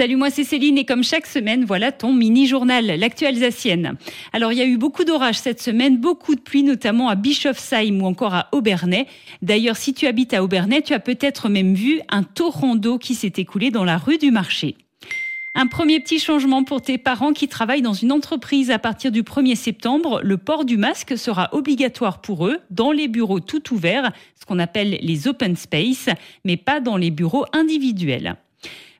Salut, moi c'est Céline et comme chaque semaine, voilà ton mini-journal, l'actu alsacienne. Alors il y a eu beaucoup d'orages cette semaine, beaucoup de pluie, notamment à Bischofsheim ou encore à Aubernais. D'ailleurs, si tu habites à Aubernais, tu as peut-être même vu un torrent d'eau qui s'est écoulé dans la rue du marché. Un premier petit changement pour tes parents qui travaillent dans une entreprise à partir du 1er septembre. Le port du masque sera obligatoire pour eux dans les bureaux tout ouverts, ce qu'on appelle les open space, mais pas dans les bureaux individuels.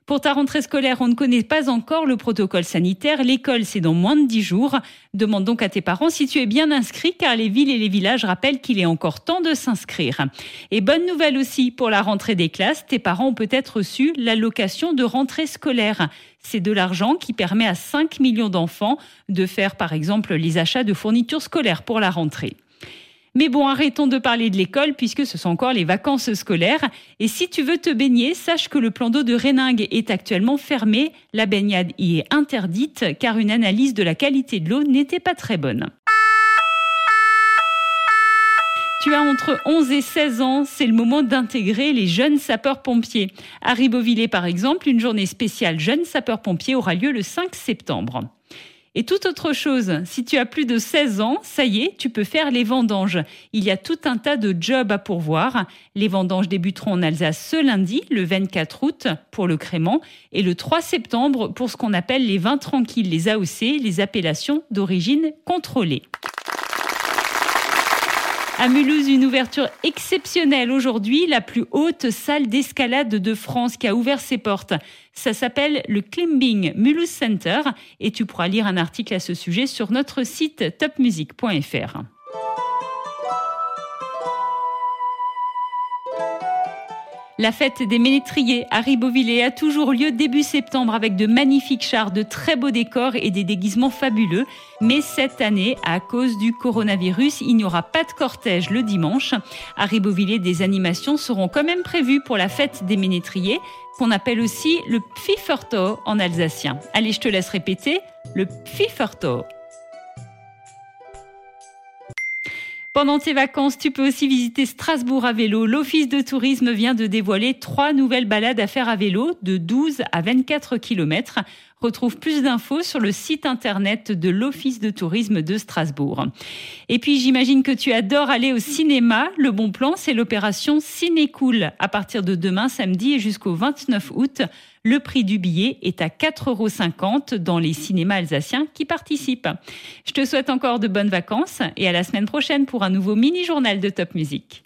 Pour ta rentrée scolaire, on ne connaît pas encore le protocole sanitaire. L'école, c'est dans moins de 10 jours. Demande donc à tes parents si tu es bien inscrit, car les villes et les villages rappellent qu'il est encore temps de s'inscrire. Et bonne nouvelle aussi pour la rentrée des classes, tes parents ont peut-être reçu l'allocation de rentrée scolaire. C'est de l'argent qui permet à 5 millions d'enfants de faire, par exemple, les achats de fournitures scolaires pour la rentrée. Mais bon, arrêtons de parler de l'école puisque ce sont encore les vacances scolaires. Et si tu veux te baigner, sache que le plan d'eau de Réningue est actuellement fermé. La baignade y est interdite car une analyse de la qualité de l'eau n'était pas très bonne. Tu as entre 11 et 16 ans, c'est le moment d'intégrer les jeunes sapeurs-pompiers. À Ribeauvillé, par exemple, une journée spéciale jeunes sapeurs-pompiers aura lieu le 5 septembre. Et toute autre chose, si tu as plus de 16 ans, ça y est, tu peux faire les vendanges. Il y a tout un tas de jobs à pourvoir. Les vendanges débuteront en Alsace ce lundi, le 24 août, pour le crément, et le 3 septembre pour ce qu'on appelle les vins tranquilles, les AOC, les appellations d'origine contrôlée. À Mulhouse, une ouverture exceptionnelle aujourd'hui, la plus haute salle d'escalade de France qui a ouvert ses portes. Ça s'appelle le Climbing Mulhouse Center et tu pourras lire un article à ce sujet sur notre site topmusic.fr. La fête des ménétriers à Ribeauvillé a toujours lieu début septembre avec de magnifiques chars, de très beaux décors et des déguisements fabuleux. Mais cette année, à cause du coronavirus, il n'y aura pas de cortège le dimanche. À Ribeauvillé, des animations seront quand même prévues pour la fête des ménétriers, qu'on appelle aussi le Pfifferto en alsacien. Allez, je te laisse répéter, le Pfifferto. Pendant tes vacances, tu peux aussi visiter Strasbourg à vélo. L'Office de tourisme vient de dévoiler trois nouvelles balades à faire à vélo de 12 à 24 km. Retrouve plus d'infos sur le site internet de l'Office de tourisme de Strasbourg. Et puis j'imagine que tu adores aller au cinéma. Le bon plan, c'est l'opération Ciné-Cool. À partir de demain samedi et jusqu'au 29 août, le prix du billet est à 4,50 euros dans les cinémas alsaciens qui participent. Je te souhaite encore de bonnes vacances et à la semaine prochaine pour un nouveau mini-journal de Top Music.